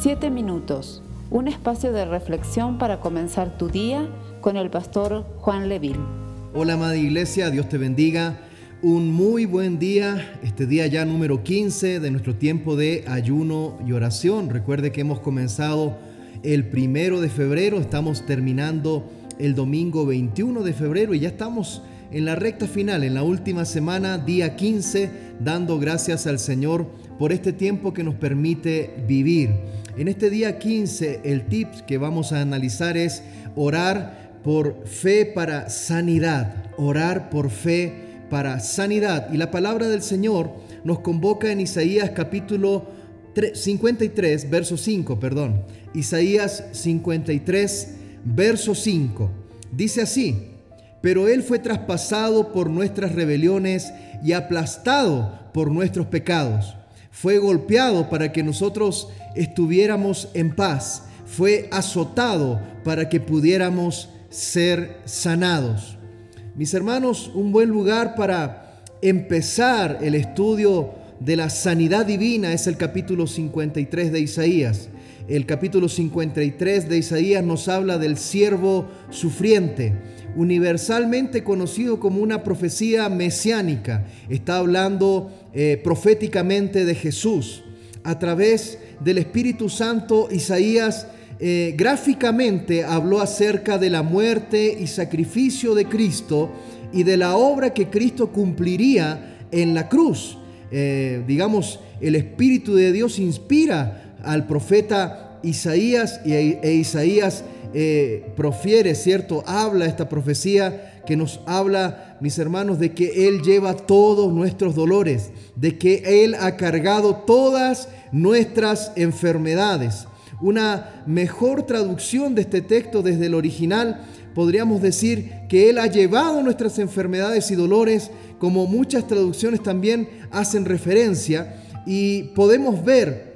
Siete minutos, un espacio de reflexión para comenzar tu día con el pastor Juan Leville. Hola, amada iglesia, Dios te bendiga. Un muy buen día, este día ya número 15 de nuestro tiempo de ayuno y oración. Recuerde que hemos comenzado el primero de febrero, estamos terminando el domingo 21 de febrero y ya estamos en la recta final, en la última semana, día 15, dando gracias al Señor por este tiempo que nos permite vivir. En este día 15 el tip que vamos a analizar es orar por fe para sanidad, orar por fe para sanidad. Y la palabra del Señor nos convoca en Isaías capítulo 53, verso 5, perdón. Isaías 53, verso 5. Dice así, pero Él fue traspasado por nuestras rebeliones y aplastado por nuestros pecados fue golpeado para que nosotros estuviéramos en paz, fue azotado para que pudiéramos ser sanados. Mis hermanos, un buen lugar para empezar el estudio de la sanidad divina es el capítulo 53 de Isaías. El capítulo 53 de Isaías nos habla del siervo sufriente universalmente conocido como una profecía mesiánica. Está hablando eh, proféticamente de Jesús. A través del Espíritu Santo, Isaías eh, gráficamente habló acerca de la muerte y sacrificio de Cristo y de la obra que Cristo cumpliría en la cruz. Eh, digamos, el Espíritu de Dios inspira al profeta Isaías y, e Isaías eh, profiere, ¿cierto? Habla esta profecía que nos habla, mis hermanos, de que Él lleva todos nuestros dolores, de que Él ha cargado todas nuestras enfermedades. Una mejor traducción de este texto desde el original podríamos decir que Él ha llevado nuestras enfermedades y dolores, como muchas traducciones también hacen referencia, y podemos ver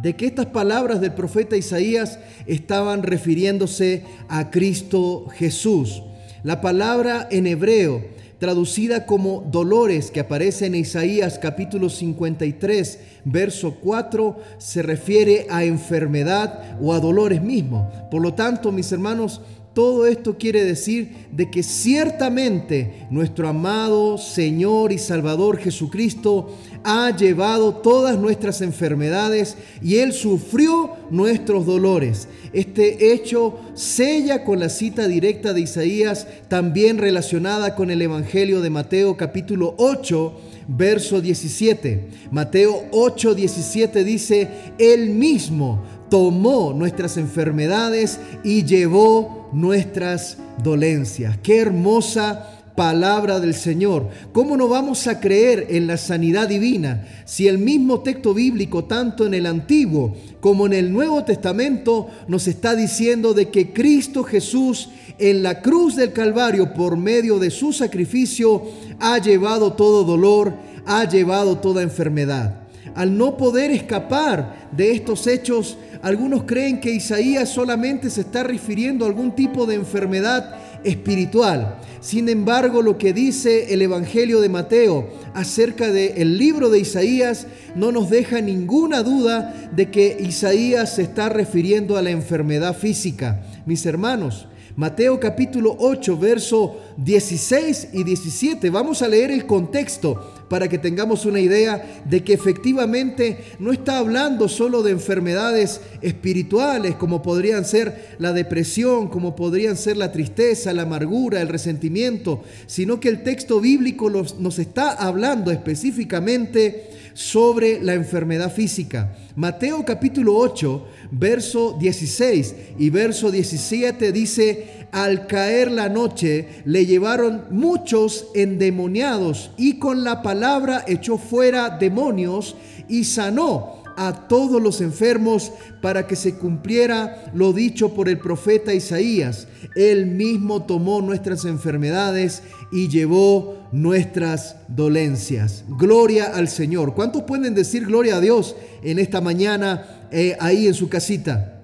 de que estas palabras del profeta Isaías estaban refiriéndose a Cristo Jesús. La palabra en hebreo, traducida como dolores, que aparece en Isaías capítulo 53, verso 4, se refiere a enfermedad o a dolores mismos. Por lo tanto, mis hermanos, todo esto quiere decir de que ciertamente nuestro amado Señor y Salvador Jesucristo ha llevado todas nuestras enfermedades y Él sufrió nuestros dolores. Este hecho sella con la cita directa de Isaías, también relacionada con el Evangelio de Mateo capítulo 8, verso 17. Mateo 8, 17 dice, Él mismo tomó nuestras enfermedades y llevó nuestras dolencias. Qué hermosa palabra del Señor. ¿Cómo no vamos a creer en la sanidad divina si el mismo texto bíblico, tanto en el Antiguo como en el Nuevo Testamento, nos está diciendo de que Cristo Jesús en la cruz del Calvario, por medio de su sacrificio, ha llevado todo dolor, ha llevado toda enfermedad? Al no poder escapar de estos hechos, algunos creen que Isaías solamente se está refiriendo a algún tipo de enfermedad espiritual. Sin embargo, lo que dice el Evangelio de Mateo acerca del libro de Isaías no nos deja ninguna duda de que Isaías se está refiriendo a la enfermedad física. Mis hermanos, Mateo capítulo 8, verso 16 y 17. Vamos a leer el contexto para que tengamos una idea de que efectivamente no está hablando solo de enfermedades espirituales como podrían ser la depresión, como podrían ser la tristeza, la amargura, el resentimiento, sino que el texto bíblico nos está hablando específicamente sobre la enfermedad física. Mateo capítulo 8, verso 16 y verso 17 dice, al caer la noche le llevaron muchos endemoniados y con la palabra echó fuera demonios y sanó a todos los enfermos para que se cumpliera lo dicho por el profeta Isaías. Él mismo tomó nuestras enfermedades y llevó nuestras dolencias. Gloria al Señor. ¿Cuántos pueden decir gloria a Dios en esta mañana eh, ahí en su casita?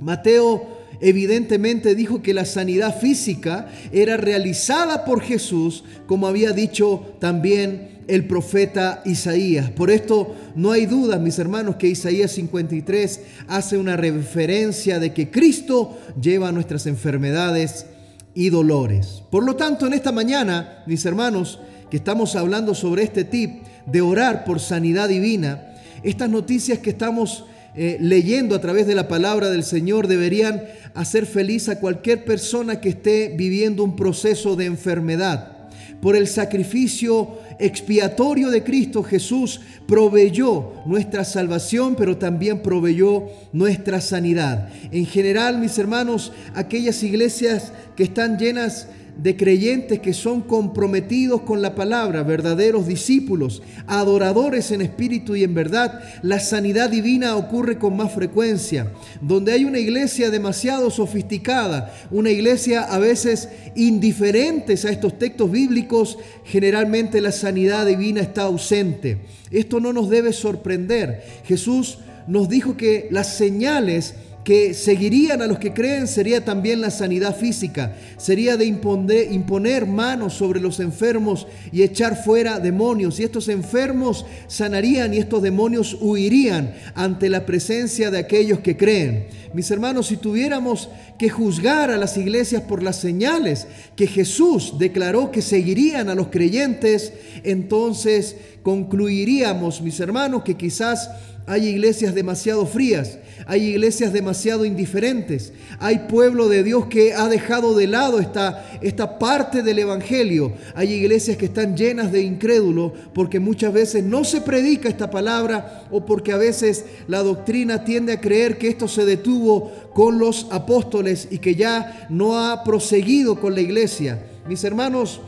Mateo Evidentemente dijo que la sanidad física era realizada por Jesús, como había dicho también el profeta Isaías. Por esto no hay duda, mis hermanos, que Isaías 53 hace una referencia de que Cristo lleva nuestras enfermedades y dolores. Por lo tanto, en esta mañana, mis hermanos, que estamos hablando sobre este tip de orar por sanidad divina, estas noticias que estamos eh, leyendo a través de la palabra del Señor deberían hacer feliz a cualquier persona que esté viviendo un proceso de enfermedad. Por el sacrificio expiatorio de Cristo Jesús proveyó nuestra salvación, pero también proveyó nuestra sanidad. En general, mis hermanos, aquellas iglesias que están llenas de creyentes que son comprometidos con la palabra, verdaderos discípulos, adoradores en espíritu y en verdad, la sanidad divina ocurre con más frecuencia. Donde hay una iglesia demasiado sofisticada, una iglesia a veces indiferentes a estos textos bíblicos, generalmente la sanidad divina está ausente. Esto no nos debe sorprender. Jesús nos dijo que las señales que seguirían a los que creen sería también la sanidad física, sería de imponer, manos sobre los enfermos y echar fuera demonios. Y estos enfermos sanarían y estos demonios huirían ante la presencia de aquellos que creen. Mis hermanos, si tuviéramos que juzgar a las iglesias por las señales que Jesús declaró que seguirían a los creyentes, entonces concluiríamos, mis hermanos, que quizás hay iglesias demasiado frías, hay iglesias demasiado indiferentes, hay pueblo de Dios que ha dejado de lado esta, esta parte del Evangelio, hay iglesias que están llenas de incrédulos porque muchas veces no se predica esta palabra o porque a veces la doctrina tiende a creer que esto se detuvo con los apóstoles y que ya no ha proseguido con la iglesia. Mis hermanos,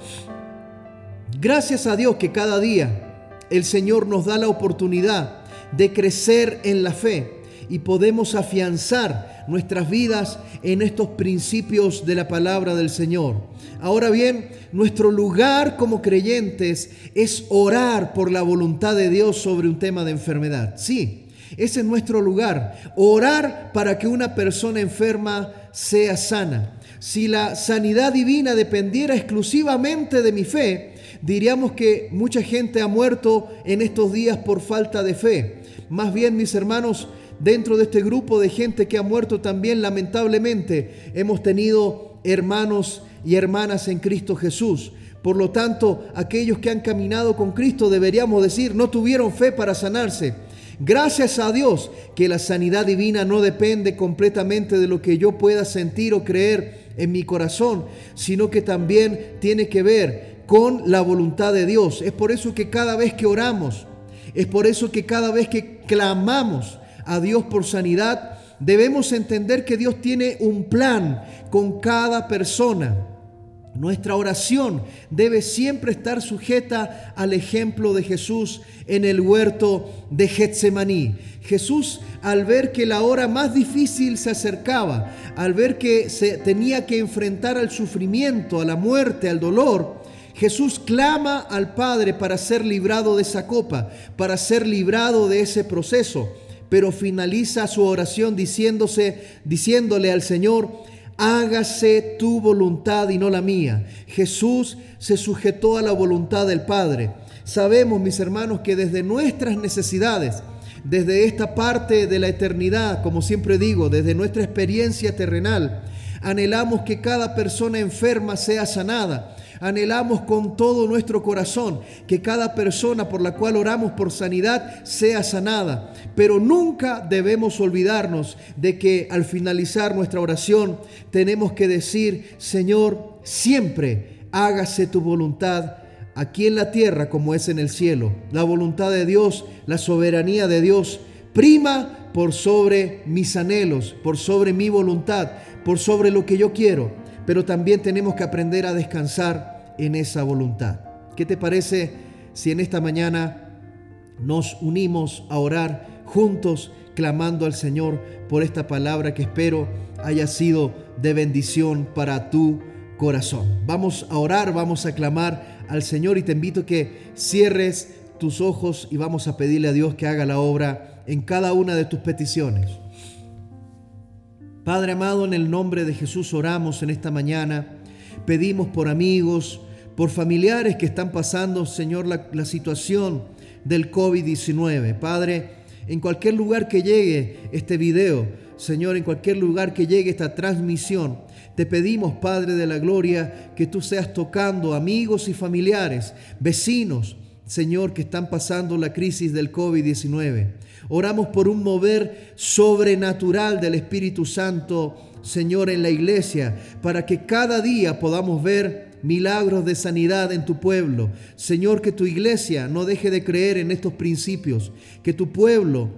gracias a Dios que cada día el Señor nos da la oportunidad de crecer en la fe y podemos afianzar nuestras vidas en estos principios de la palabra del Señor. Ahora bien, nuestro lugar como creyentes es orar por la voluntad de Dios sobre un tema de enfermedad. Sí, ese es nuestro lugar. Orar para que una persona enferma sea sana. Si la sanidad divina dependiera exclusivamente de mi fe, diríamos que mucha gente ha muerto en estos días por falta de fe. Más bien, mis hermanos, dentro de este grupo de gente que ha muerto también, lamentablemente, hemos tenido hermanos y hermanas en Cristo Jesús. Por lo tanto, aquellos que han caminado con Cristo, deberíamos decir, no tuvieron fe para sanarse. Gracias a Dios que la sanidad divina no depende completamente de lo que yo pueda sentir o creer en mi corazón, sino que también tiene que ver con la voluntad de Dios. Es por eso que cada vez que oramos, es por eso que cada vez que clamamos a Dios por sanidad, debemos entender que Dios tiene un plan con cada persona. Nuestra oración debe siempre estar sujeta al ejemplo de Jesús en el huerto de Getsemaní. Jesús, al ver que la hora más difícil se acercaba, al ver que se tenía que enfrentar al sufrimiento, a la muerte, al dolor, Jesús clama al Padre para ser librado de esa copa, para ser librado de ese proceso, pero finaliza su oración diciéndose, diciéndole al Señor, hágase tu voluntad y no la mía. Jesús se sujetó a la voluntad del Padre. Sabemos, mis hermanos, que desde nuestras necesidades, desde esta parte de la eternidad, como siempre digo, desde nuestra experiencia terrenal, anhelamos que cada persona enferma sea sanada Anhelamos con todo nuestro corazón que cada persona por la cual oramos por sanidad sea sanada. Pero nunca debemos olvidarnos de que al finalizar nuestra oración tenemos que decir, Señor, siempre hágase tu voluntad aquí en la tierra como es en el cielo. La voluntad de Dios, la soberanía de Dios, prima por sobre mis anhelos, por sobre mi voluntad, por sobre lo que yo quiero. Pero también tenemos que aprender a descansar en esa voluntad. ¿Qué te parece si en esta mañana nos unimos a orar juntos, clamando al Señor por esta palabra que espero haya sido de bendición para tu corazón? Vamos a orar, vamos a clamar al Señor y te invito a que cierres tus ojos y vamos a pedirle a Dios que haga la obra en cada una de tus peticiones. Padre amado, en el nombre de Jesús oramos en esta mañana. Pedimos por amigos, por familiares que están pasando, Señor, la, situación del COVID-19. Padre, en cualquier lugar que llegue este video, Señor, en cualquier lugar que llegue esta transmisión, te pedimos, Padre de la Gloria, que tú seas tocando amigos y familiares, vecinos, Señor, que están pasando la crisis del COVID-19. Oramos por un mover sobrenatural del Espíritu Santo, Señor, en la iglesia, para que cada día podamos ver milagros de sanidad en tu pueblo. Señor, que tu iglesia no deje de creer en estos principios, que tu pueblo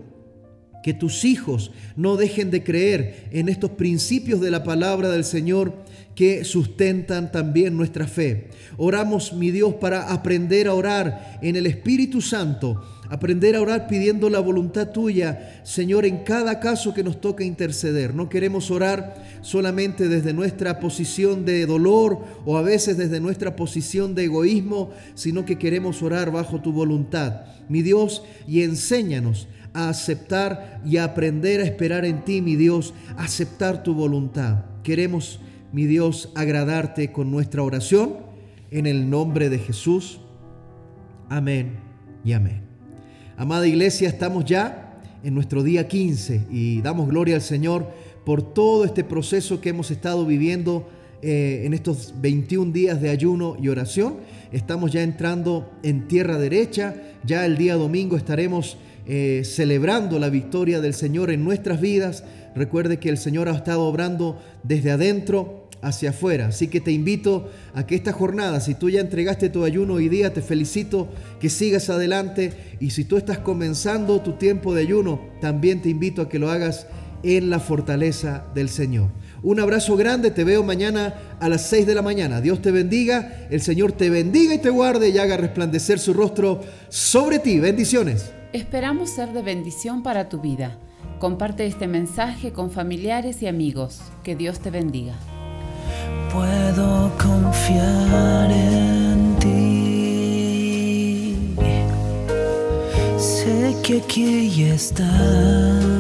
que tus hijos no dejen de creer en estos principios de la palabra del Señor que sustentan también nuestra fe. Oramos, mi Dios, para aprender a orar en el Espíritu Santo, aprender a orar pidiendo la voluntad tuya, Señor, en cada caso que nos toca interceder. No queremos orar solamente desde nuestra posición de dolor o a veces desde nuestra posición de egoísmo, sino que queremos orar bajo tu voluntad. Mi Dios, y enséñanos a aceptar y a aprender a esperar en ti, mi Dios, aceptar tu voluntad. Queremos, mi Dios, agradarte con nuestra oración en el nombre de Jesús. Amén y amén. Amada iglesia, estamos ya en nuestro día 15 y damos gloria al Señor por todo este proceso que hemos estado viviendo eh, en estos 21 días de ayuno y oración. Estamos ya entrando en tierra derecha, ya el día domingo estaremos eh, celebrando la victoria del Señor en nuestras vidas. Recuerde que el Señor ha estado obrando desde adentro hacia afuera. Así que te invito a que esta jornada, si tú ya entregaste tu ayuno hoy día, te felicito que sigas adelante. Y si tú estás comenzando tu tiempo de ayuno, también te invito a que lo hagas en la fortaleza del Señor. Un abrazo grande, te veo mañana a las 6 de la mañana. Dios te bendiga, el Señor te bendiga y te guarde y haga resplandecer su rostro sobre ti. Bendiciones. Esperamos ser de bendición para tu vida. Comparte este mensaje con familiares y amigos. Que Dios te bendiga. Puedo confiar en ti. Sé que aquí estás